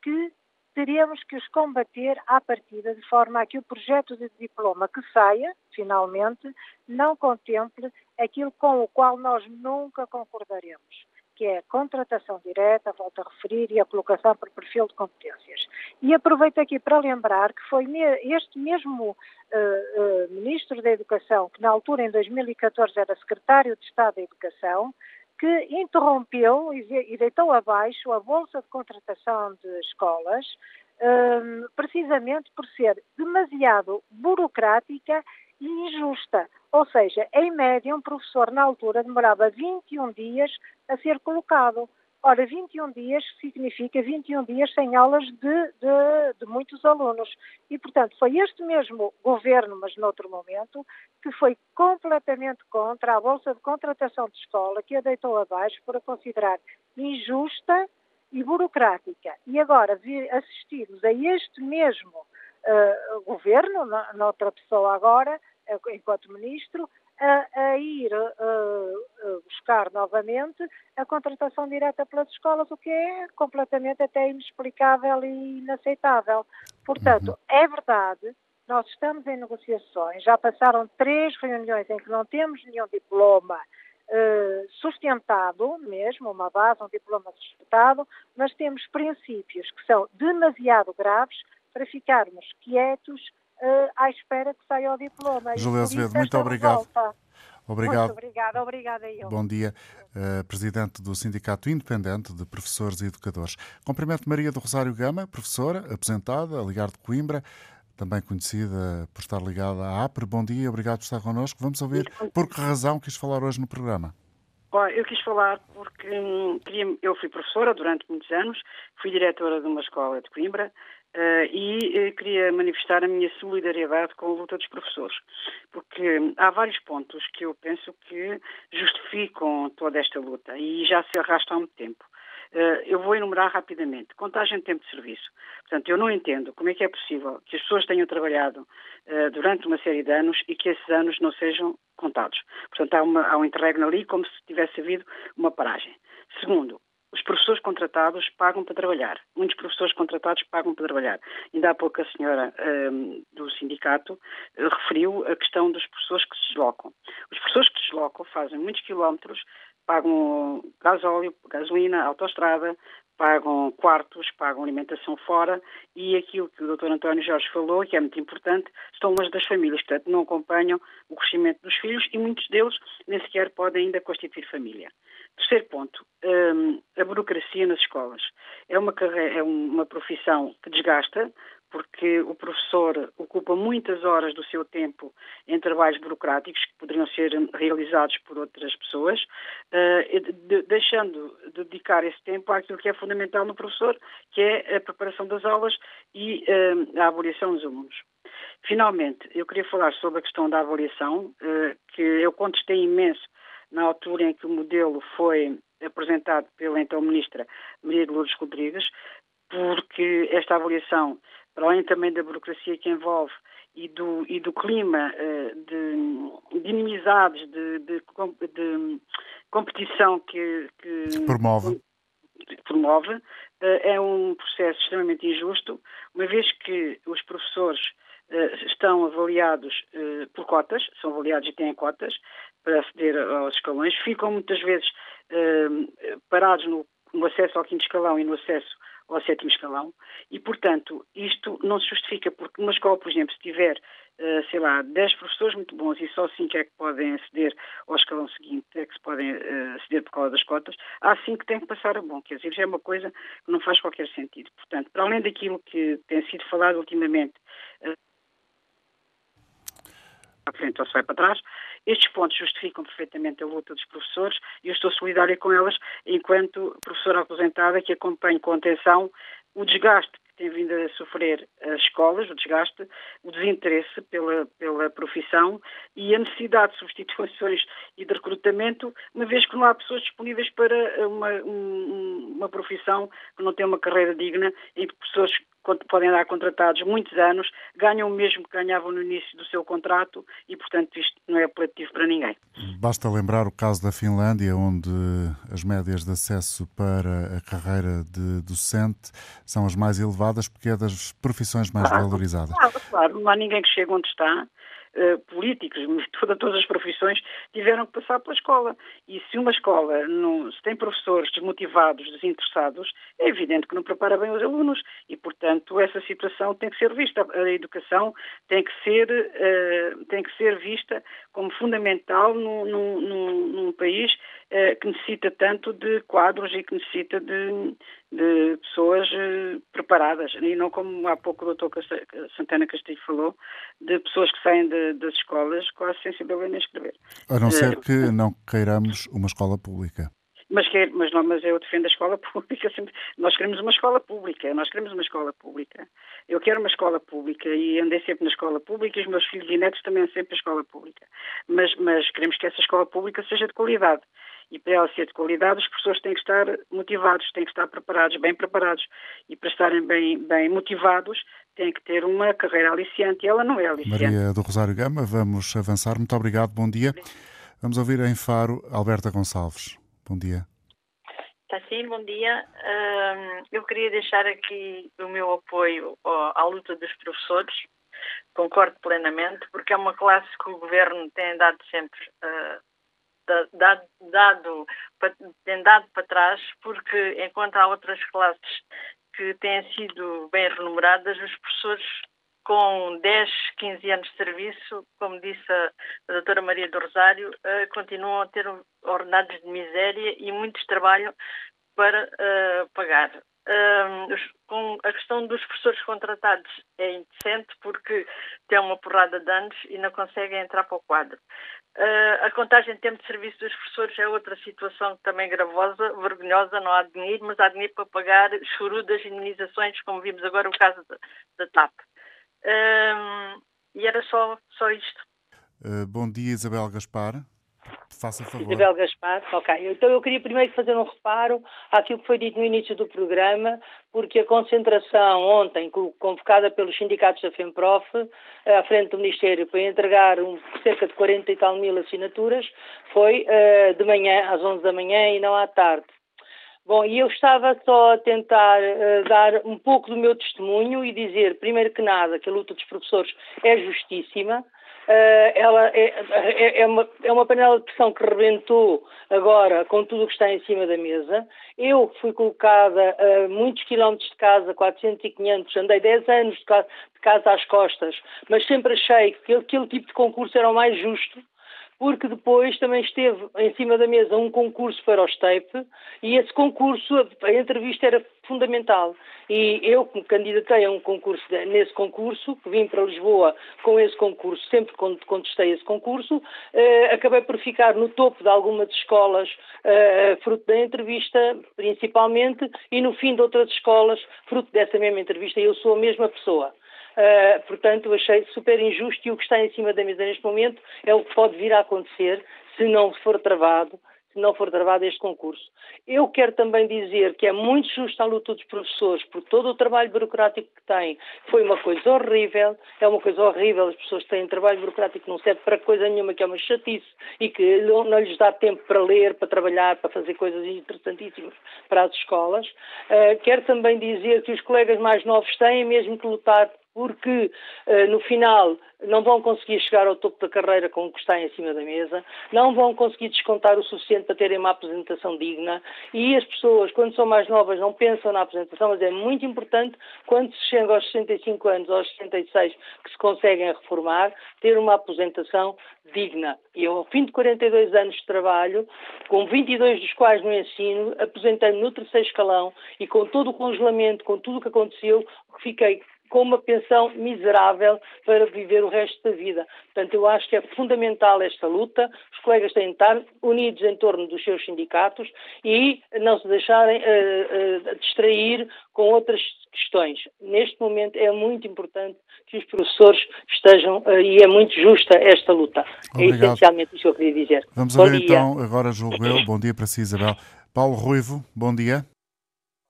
que teríamos que os combater à partida, de forma a que o projeto de diploma que saia, finalmente, não contemple aquilo com o qual nós nunca concordaremos, que é a contratação direta, volto a referir, e a colocação por perfil de competências. E aproveito aqui para lembrar que foi este mesmo uh, uh, Ministro da Educação, que na altura, em 2014, era Secretário de Estado da Educação, que interrompeu e, deitou abaixo a Bolsa de Contratação de Escolas, um, precisamente por ser demasiado burocrática e injusta. Ou seja, em média, um professor na altura demorava 21 dias a ser colocado. Ora, 21 dias significa 21 dias sem aulas de, de, de, muitos alunos. E, portanto, foi este mesmo governo, mas noutro momento, que foi completamente contra a Bolsa de Contratação de Escola, que a deitou abaixo por a considerar injusta e burocrática. E agora, assistimos a este mesmo uh, governo, noutra pessoa agora, enquanto ministro, a, a ir uh, buscar novamente a contratação direta pelas escolas, o que é completamente até inexplicável e inaceitável. Portanto, uhum. é verdade, nós estamos em negociações, já passaram três reuniões em que não temos nenhum diploma uh, sustentado mesmo, uma base, um diploma sustentado, mas temos princípios que são demasiado graves para ficarmos quietos uh, à espera que saia o diploma. Júlia Azevedo, muito obrigado. Obrigado. Muito obrigada, obrigada eu. Bom dia, uh, Presidente do Sindicato Independente de Professores e Educadores. Cumprimento Maria do Rosário Gama, professora, aposentada, a ligar de Coimbra, também conhecida por estar ligada à APRE. Bom dia, obrigado por estar connosco. Vamos ouvir por que razão quis falar hoje no programa. Eu quis falar porque hum, eu fui professora durante muitos anos, fui diretora de uma escola de Coimbra, Uh, e uh, queria manifestar a minha solidariedade com a luta dos professores, porque há vários pontos que eu penso que justificam toda esta luta e já se arrasta há muito tempo. Uh, eu vou enumerar rapidamente. Contagem de tempo de serviço. Portanto, eu não entendo como é que é possível que as pessoas tenham trabalhado durante uma série de anos e que esses anos não sejam contados. Portanto, há, uma, há um interregno ali como se tivesse havido uma paragem. Segundo, os professores contratados pagam para trabalhar. Muitos professores contratados pagam para trabalhar. Ainda há pouco a senhora um, do sindicato uh, referiu a questão dos professores que se deslocam. Os professores que se deslocam fazem muitos quilómetros, pagam gasóleo, gasolina, autoestrada, pagam quartos, pagam alimentação fora e aquilo que o Dr. António Jorge falou, que é muito importante, estão longe das famílias, portanto não acompanham o crescimento dos filhos e muitos deles nem sequer podem ainda constituir família. Terceiro ponto, um, a burocracia nas escolas. É uma, carreira, é uma profissão que desgasta, porque o professor ocupa muitas horas do seu tempo em trabalhos burocráticos que poderiam ser realizados por outras pessoas, de, deixando de dedicar esse tempo àquilo que é fundamental no professor, que é a preparação das aulas e uh, a avaliação dos alunos. Finalmente, eu queria falar sobre a questão da avaliação, uh, que eu contestei imenso na altura em que o modelo foi apresentado pela então ministra Maria de Lourdes Rodrigues, porque esta avaliação, para além também da burocracia que envolve e do, e do clima uh, de, de, inimizades, de, de, de competição que, que promove, promove uh, é um processo extremamente injusto, uma vez que os professores estão avaliados por cotas, são avaliados e têm cotas, para aceder aos escalões, ficam muitas vezes uh, parados no, acesso ao quinto escalão e no acesso ao sétimo escalão. E, portanto, isto não se justifica porque numa escola, por exemplo, se tiver, sei lá, 10 professores muito bons e só 5 é que podem aceder ao escalão seguinte, é que se podem aceder por causa das cotas, há 5 que têm que passar a bom, quer dizer, já é uma coisa que não faz qualquer sentido. Portanto, para além daquilo que tem sido falado ultimamente, à frente ou se vai para trás, estes pontos justificam perfeitamente a luta dos professores e eu estou solidária com elas enquanto professora aposentada que acompanho com atenção o desgaste que tem vindo a sofrer as escolas, o desgaste, o desinteresse pela, pela profissão e a necessidade de substituições e de recrutamento, uma vez que não há pessoas disponíveis para uma, um, uma profissão que não tem uma carreira digna, em que pessoas podem dar contratados muitos anos, ganham o mesmo que ganhavam no início do seu contrato e, portanto, isto não é apelativo para ninguém. Basta lembrar o caso da Finlândia, onde as médias de acesso para a carreira de docente são as mais elevadas porque é das profissões mais valorizadas. Claro, claro, não há ninguém que chegue onde está uh, políticos, toda, todas as profissões tiveram que passar pela escola. E se uma escola não, se tem professores desmotivados, desinteressados, é evidente que não prepara bem os alunos e, portanto, essa situação tem que ser vista. A educação tem que ser, uh, tem que ser vista como fundamental num, num, num país que necessita tanto de quadros e que necessita de, de pessoas uh, preparadas e não como há pouco o doutor Santana Castilho falou, de pessoas que saem de, das escolas com a sensibilidade a escrever. A não ser que não queiramos uma escola pública. Mas, quer, mas, não, mas eu defendo a escola pública sempre. Nós queremos uma escola pública, nós queremos uma escola pública. Eu quero uma escola pública e andei sempre na escola pública e os meus filhos e netos também sempre na escola pública. Mas, mas queremos que essa escola pública seja de qualidade. E para ela ser de qualidade, os professores têm que estar motivados, têm que estar preparados, bem preparados. E para estarem bem, bem motivados, têm que ter uma carreira aliciante. E ela não é aliciante. Maria do Rosário Gama, vamos avançar. Muito obrigado, bom dia. Vamos ouvir em Faro Alberta Gonçalves. Bom dia. Está sim, bom dia. eu queria deixar aqui o meu apoio à luta dos professores. Concordo plenamente, porque é uma classe que o governo tem dado sempre uh, dado, dado, para trás, porque enquanto há outras classes que têm sido bem remuneradas, os professores com 10, 15 anos de serviço, como disse a, doutora Maria do Rosário, uh, continuam a ter ordenados de miséria e muitos trabalham para uh, pagar. Com a questão dos professores contratados é indecente porque tem uma porrada de anos e não conseguem entrar para o quadro. Uh, a contagem de tempo de serviço dos professores é outra situação também gravosa, vergonhosa, não há dinheiro, mas há dinheiro para pagar chorudas indenizações, como vimos agora o caso da, da TAP. E era só, só isto. Uh, bom dia, Isabel Gaspar. Faça favor. Isabel Gaspar, ok. Então eu queria primeiro fazer um reparo àquilo que foi dito no início do programa, porque a concentração ontem, convocada pelos sindicatos da FEMPROF, à frente do Ministério, para entregar um, cerca de 40 e tal mil assinaturas, foi uh, de manhã, às 11 da manhã e não à tarde. Bom, e eu estava só a tentar uh, dar um pouco do meu testemunho e dizer, primeiro que nada, que a luta dos professores é justíssima, Uh, ela é, é, é, uma, é uma panela de pressão que rebentou agora com tudo o que está em cima da mesa. Eu fui colocada a muitos quilómetros de casa, 400 e 500, andei 10 anos de casa, de casa às costas, mas sempre achei que aquele tipo de concurso era o mais justo porque depois também esteve em cima da mesa um concurso para o STEP e esse concurso, a entrevista era fundamental. E eu me candidatei a um concurso, nesse concurso, vim para Lisboa com esse concurso, sempre contestei esse concurso, eh, acabei por ficar no topo de algumas escolas, eh, fruto da entrevista, principalmente, e no fim de outras escolas, fruto dessa mesma entrevista, eu sou a mesma pessoa. Uh, portanto, achei super injusto e o que está em cima da mesa neste momento é o que pode vir a acontecer se não for travado se não for travado este concurso. Eu quero também dizer que é muito justo a luta dos professores por todo o trabalho burocrático que têm. Foi uma coisa horrível, é uma coisa horrível, as pessoas têm trabalho burocrático que não serve para coisa nenhuma, que é uma chatice e que não, não lhes dá tempo para ler, para trabalhar, para fazer coisas interessantíssimas para as escolas. Uh, quero também dizer que os colegas mais novos têm mesmo que lutar porque uh, no final não vão conseguir chegar ao topo da carreira com o que está em cima da mesa, não vão conseguir descontar o suficiente para terem uma apresentação digna e as pessoas, quando são mais novas, não pensam na apresentação, mas é muito importante, quando se chega aos 65 anos, aos 66, que se conseguem reformar, ter uma apresentação digna. E ao fim de 42 anos de trabalho, com 22 dos quais no ensino, apresentei-me no terceiro escalão e com todo o congelamento, com tudo o que aconteceu, fiquei com uma pensão miserável para viver o resto da vida. Portanto, eu acho que é fundamental esta luta, os colegas têm de estar unidos em torno dos seus sindicatos e não se deixarem uh, uh, distrair com outras questões. Neste momento é muito importante que os professores estejam, uh, e é muito justa esta luta. É Obrigado. É essencialmente isso que eu queria dizer. Vamos bom ver dia. então, agora julgo eu, bom dia para si Isabel. Paulo Ruivo, bom dia.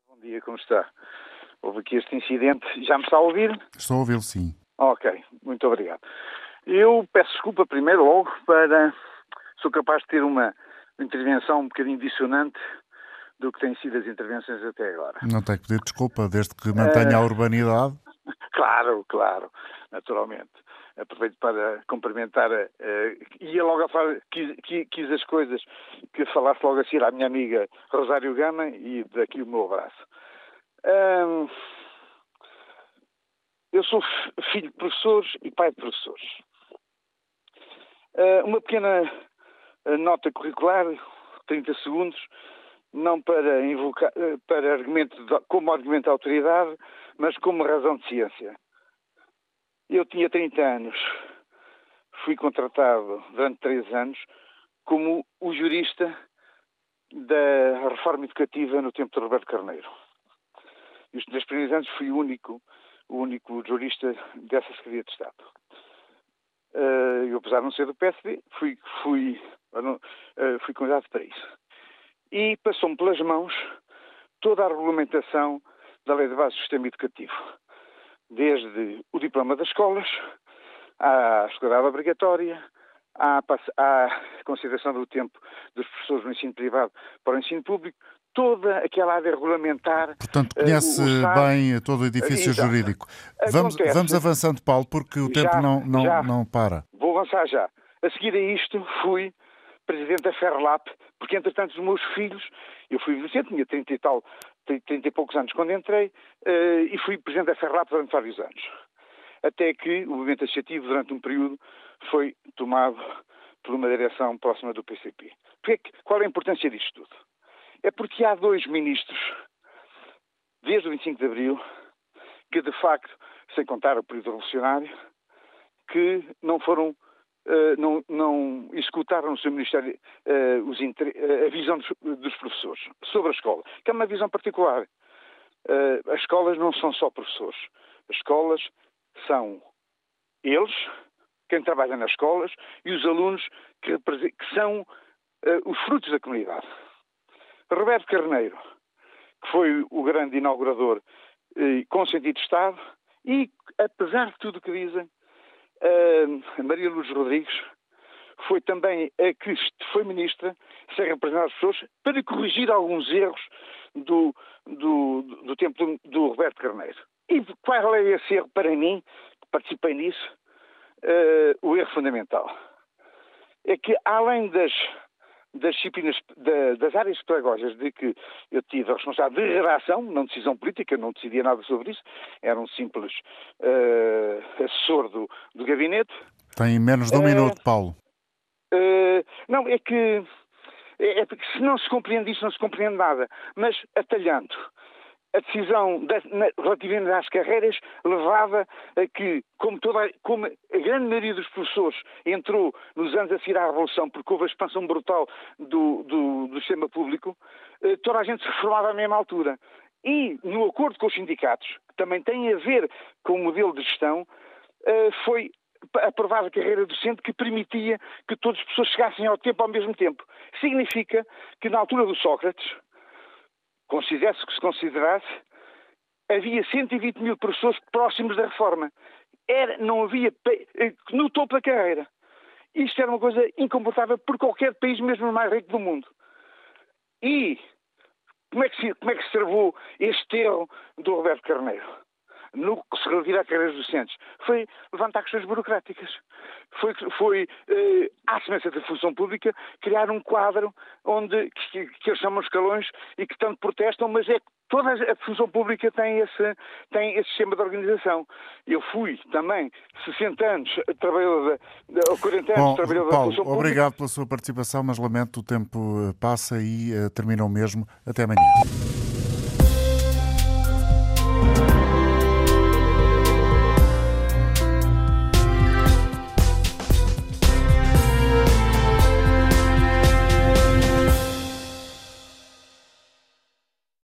Bom dia, como está? Houve aqui este incidente. Já me está a ouvir? Estou a ouvi-lo, sim. Ok, muito obrigado. Eu peço desculpa primeiro logo para... Sou capaz de ter uma intervenção um bocadinho dissonante do que têm sido as intervenções até agora. Não tem que pedir desculpa, desde que mantenha uh... a urbanidade. Claro, claro, naturalmente. aproveito para cumprimentar, uh, ia logo a falar, quis, quis, as coisas que falasse logo a seguir à minha amiga Rosário Gama e daqui o meu abraço. Um, eu sou filho de professores e pai de professores. Uh, uma pequena nota curricular, 30 segundos, não para invocar, para argumento, como argumento de autoridade, mas como razão de ciência. Eu tinha 30 anos, fui contratado durante três anos como o jurista da reforma educativa no tempo de Roberto Carneiro. E os três primeiros anos fui o único, o único jurista dessa Secretaria de Estado. Uh, eu, apesar de não ser do PSD, fui, fui, uh, fui convidado para isso. E passou-me pelas mãos toda a regulamentação da Lei de Base do Sistema Educativo desde o diploma das escolas, à escolaridade obrigatória, à, à consideração do tempo dos professores no ensino privado para o ensino público, toda aquela área regulamentar. Portanto, eh, conhece uh, bem todo o edifício Exato. jurídico. Vamos, vamos avançando, Paulo, porque o já, tempo não, não, não para. Vou avançar já. A seguir a isto, fui presidente da Ferlap, porque entretanto os meus filhos, eu fui adolescente, tinha 30 e tal, 30 e poucos anos quando entrei, uh, e fui presidente da Ferrap durante vários anos. Até que o movimento associativo, durante um período, foi tomado por uma direção próxima do PCP. Porque, qual é a importância disto tudo? É porque há dois ministros, desde o 25 de Abril, que de facto, sem contar o período revolucionário, que não foram Uh, não, não, executaram no seu Ministério uh, os, uh, a visão dos, dos, professores sobre a escola, que é uma visão particular. as escolas não são só professores. As escolas são eles, quem trabalha nas escolas, e os alunos que, que são os frutos da comunidade. Roberto Carneiro, que foi o grande inaugurador com sentido de Estado, e apesar de tudo o que dizem, a Maria Luz Rodrigues foi também a que foi ministra, sem representar as pessoas, para corrigir alguns erros do, do, do tempo do, do, Roberto Carneiro. E qual é esse erro para mim, que participei nisso, uh, o erro fundamental? É que além das das disciplinas, da, das áreas pedagógicas de que eu tive a responsabilidade de redação, não decisão política, não decidia nada sobre isso, era um simples uh, assessor do, do gabinete. Tem menos de um uh, minuto, Paulo. Uh, não, é que é, é porque se não se compreende isso, não se compreende nada. Mas atalhando, a decisão na, relativamente às carreiras levava a que, como, toda, como a grande maioria dos professores entrou nos anos a seguir à Revolução, porque houve a expansão brutal do, do, do sistema público, eh, toda a gente se reformava à mesma altura. E, no acordo com os sindicatos, que também tem a ver com o modelo de gestão, eh, foi aprovada a carreira docente que permitia que todas as pessoas chegassem ao tempo ao mesmo tempo. Significa que, na altura do Sócrates, considerasse que se considerasse, havia 120 mil professores próximos da reforma. Era, não havia eh, no topo da carreira. Isto era uma coisa incomportável por qualquer país, mesmo mais rico do mundo. E como é que se, como é que se travou este erro do Roberto Carneiro? No que se refere a carreiras docentes, foi levantar questões burocráticas. Foi, foi eh, à semelhança da função pública, criar um quadro onde, que, que eles chamam escalões e que tanto protestam, mas é que toda a função pública tem esse, tem esse sistema de organização. Eu fui também 60 anos trabalhador, ou 40 anos Bom, trabalhador Paulo, da função pública. Obrigado pela sua participação, mas lamento o tempo passa e uh, terminou mesmo. Até amanhã.